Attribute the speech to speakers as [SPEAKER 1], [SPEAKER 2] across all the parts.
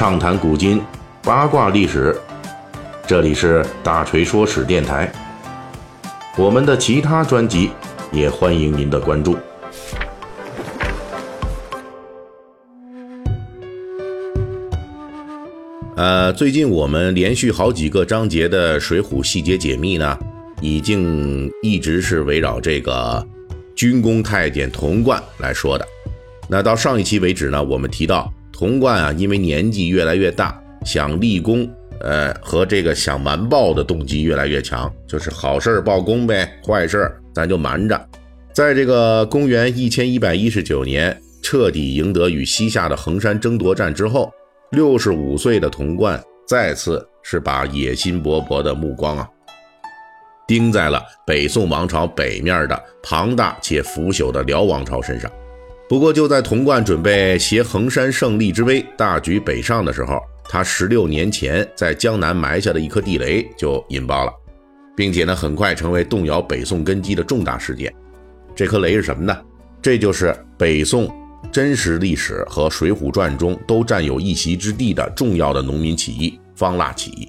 [SPEAKER 1] 畅谈古今，八卦历史。这里是大锤说史电台。我们的其他专辑也欢迎您的关注。呃，最近我们连续好几个章节的《水浒》细节解密呢，已经一直是围绕这个军功太监童贯来说的。那到上一期为止呢，我们提到。童贯啊，因为年纪越来越大，想立功，呃，和这个想瞒报的动机越来越强，就是好事报功呗，坏事咱就瞒着。在这个公元一千一百一十九年彻底赢得与西夏的衡山争夺战之后，六十五岁的童贯再次是把野心勃勃的目光啊，盯在了北宋王朝北面的庞大且腐朽的辽王朝身上。不过，就在童贯准备携衡山胜利之威大举北上的时候，他十六年前在江南埋下的一颗地雷就引爆了，并且呢，很快成为动摇北宋根基的重大事件。这颗雷是什么呢？这就是北宋真实历史和《水浒传》中都占有一席之地的重要的农民起义——方腊起义。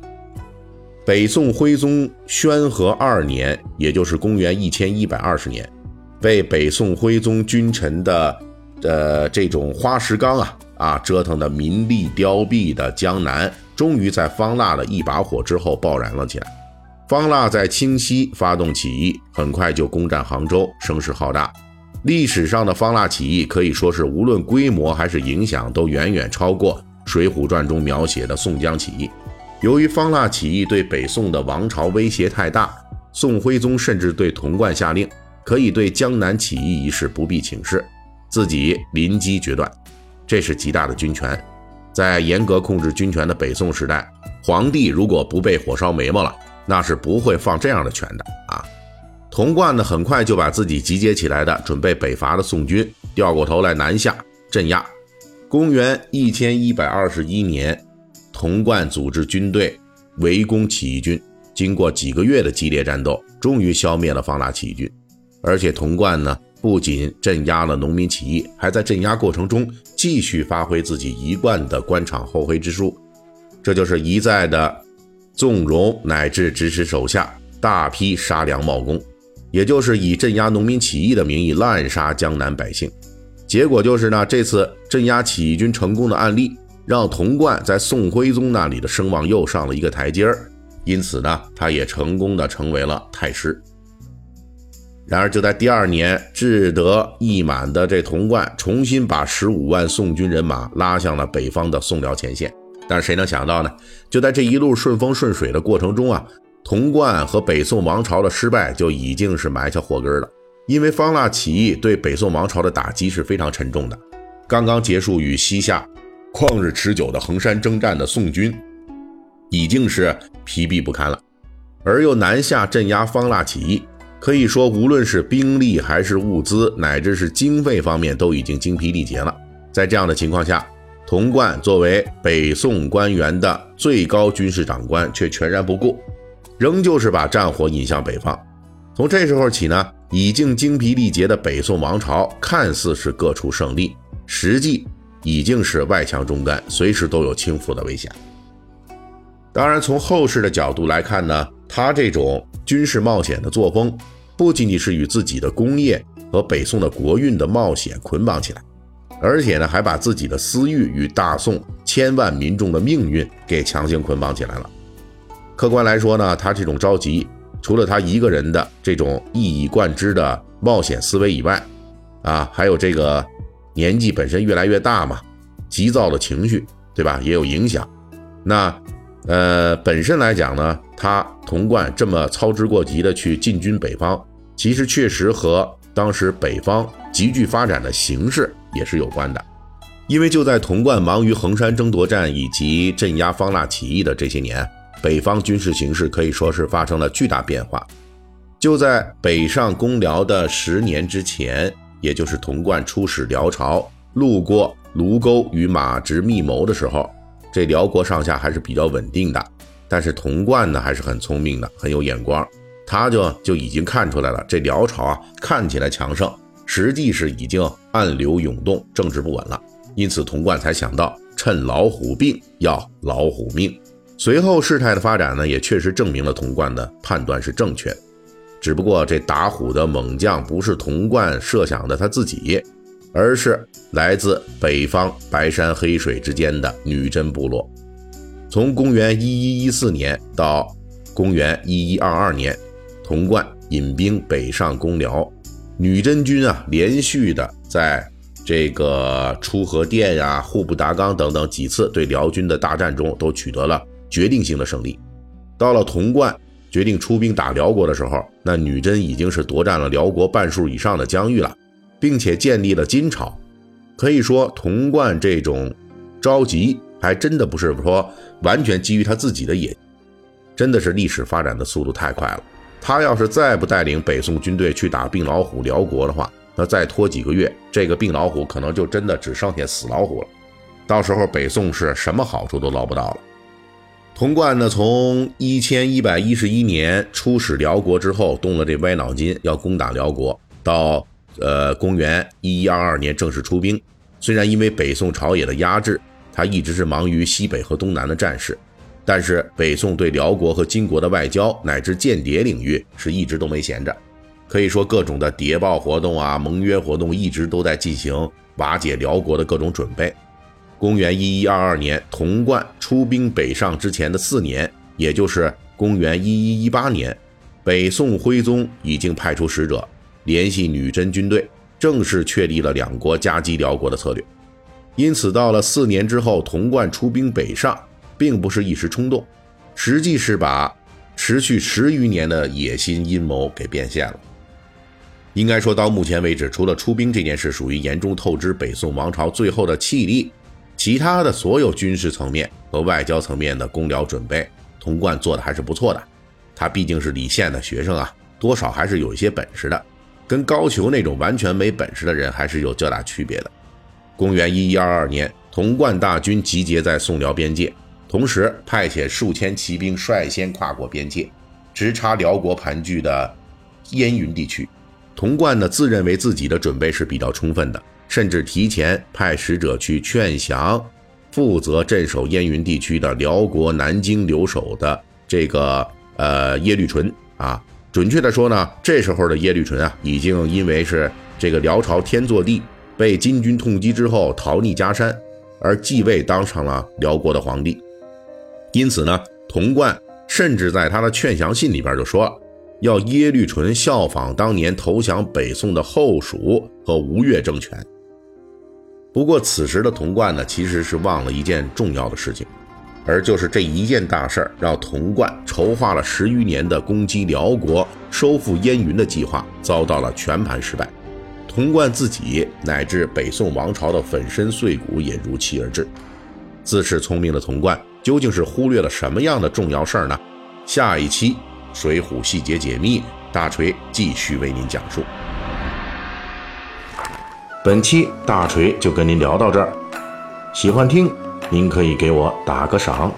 [SPEAKER 1] 北宋徽宗宣和二年，也就是公元一千一百二十年，为北宋徽宗君臣的。的这种花石纲啊啊，折腾的民力凋敝的江南，终于在方腊的一把火之后爆燃了起来。方腊在清溪发动起义，很快就攻占杭州，声势浩大。历史上的方腊起义可以说是无论规模还是影响，都远远超过《水浒传》中描写的宋江起义。由于方腊起义对北宋的王朝威胁太大，宋徽宗甚至对童贯下令，可以对江南起义一事不必请示。自己临机决断，这是极大的军权。在严格控制军权的北宋时代，皇帝如果不被火烧眉毛了，那是不会放这样的权的啊！童贯呢，很快就把自己集结起来的准备北伐的宋军调过头来南下镇压。公元一千一百二十一年，童贯组织军队围攻起义军，经过几个月的激烈战斗，终于消灭了方腊起义军。而且童贯呢。不仅镇压了农民起义，还在镇压过程中继续发挥自己一贯的官场厚黑之术，这就是一再的纵容乃至指使手下大批杀良冒功，也就是以镇压农民起义的名义滥杀江南百姓。结果就是呢，这次镇压起义军成功的案例，让童贯在宋徽宗那里的声望又上了一个台阶儿，因此呢，他也成功的成为了太师。然而，就在第二年，志得意满的这童贯重新把十五万宋军人马拉向了北方的宋辽前线。但是谁能想到呢？就在这一路顺风顺水的过程中啊，童贯和北宋王朝的失败就已经是埋下祸根了。因为方腊起义对北宋王朝的打击是非常沉重的。刚刚结束与西夏旷日持久的衡山征战的宋军，已经是疲惫不堪了，而又南下镇压方腊起义。可以说，无论是兵力还是物资，乃至是经费方面，都已经精疲力竭了。在这样的情况下，童贯作为北宋官员的最高军事长官，却全然不顾，仍旧是把战火引向北方。从这时候起呢，已经精疲力竭的北宋王朝，看似是各处胜利，实际已经是外强中干，随时都有倾覆的危险。当然，从后世的角度来看呢，他这种军事冒险的作风，不仅仅是与自己的功业和北宋的国运的冒险捆绑起来，而且呢，还把自己的私欲与大宋千万民众的命运给强行捆绑起来了。客观来说呢，他这种着急，除了他一个人的这种一以贯之的冒险思维以外，啊，还有这个年纪本身越来越大嘛，急躁的情绪，对吧，也有影响。那。呃，本身来讲呢，他童贯这么操之过急的去进军北方，其实确实和当时北方急剧发展的形势也是有关的。因为就在童贯忙于衡山争夺战以及镇压方腊起义的这些年，北方军事形势可以说是发生了巨大变化。就在北上攻辽的十年之前，也就是童贯出使辽朝，路过卢沟与马直密谋的时候。这辽国上下还是比较稳定的，但是童贯呢还是很聪明的，很有眼光，他就就已经看出来了，这辽朝啊看起来强盛，实际是已经暗流涌动，政治不稳了，因此童贯才想到趁老虎病要老虎命。随后事态的发展呢，也确实证明了童贯的判断是正确。只不过这打虎的猛将不是童贯设想的他自己，而是来自北方白山黑水之间的女真部落。从公元一一一四年到公元一一二二年，童贯引兵北上攻辽，女真军啊连续的在这个出河店呀、户部达纲等等几次对辽军的大战中都取得了。决定性的胜利，到了童贯决定出兵打辽国的时候，那女真已经是夺占了辽国半数以上的疆域了，并且建立了金朝。可以说，童贯这种着急，还真的不是说完全基于他自己的野心，真的是历史发展的速度太快了。他要是再不带领北宋军队去打病老虎辽国的话，那再拖几个月，这个病老虎可能就真的只剩下死老虎了。到时候北宋是什么好处都捞不到了。童贯呢，从一千一百一十一年出使辽国之后，动了这歪脑筋要攻打辽国，到呃公元一一二二年正式出兵。虽然因为北宋朝野的压制，他一直是忙于西北和东南的战事，但是北宋对辽国和金国的外交乃至间谍领域是一直都没闲着，可以说各种的谍报活动啊、盟约活动一直都在进行瓦解辽国的各种准备。公元一一二二年，童贯出兵北上之前的四年，也就是公元一一一八年，北宋徽宗已经派出使者联系女真军队，正式确立了两国夹击辽国的策略。因此，到了四年之后，童贯出兵北上，并不是一时冲动，实际是把持续十余年的野心阴谋给变现了。应该说到目前为止，除了出兵这件事属于严重透支北宋王朝最后的气力。其他的所有军事层面和外交层面的攻辽准备，童贯做的还是不错的。他毕竟是李宪的学生啊，多少还是有一些本事的，跟高俅那种完全没本事的人还是有较大区别的。公元一一二二年，童贯大军集结在宋辽边界，同时派遣数千骑兵率先跨过边界，直插辽国盘踞的燕云地区。童贯呢，自认为自己的准备是比较充分的。甚至提前派使者去劝降，负责镇守燕云地区的辽国南京留守的这个呃耶律淳啊。准确的说呢，这时候的耶律淳啊，已经因为是这个辽朝天祚帝被金军痛击之后逃匿家山，而继位当上了辽国的皇帝。因此呢，童贯甚至在他的劝降信里边就说了，要耶律淳效仿当年投降北宋的后蜀和吴越政权。不过，此时的童贯呢，其实是忘了一件重要的事情，而就是这一件大事儿，让童贯筹划了十余年的攻击辽国、收复燕云的计划遭到了全盘失败。童贯自己乃至北宋王朝的粉身碎骨也如期而至。自恃聪明的童贯究竟是忽略了什么样的重要事儿呢？下一期《水浒细节解密》，大锤继续为您讲述。本期大锤就跟您聊到这儿，喜欢听您可以给我打个赏。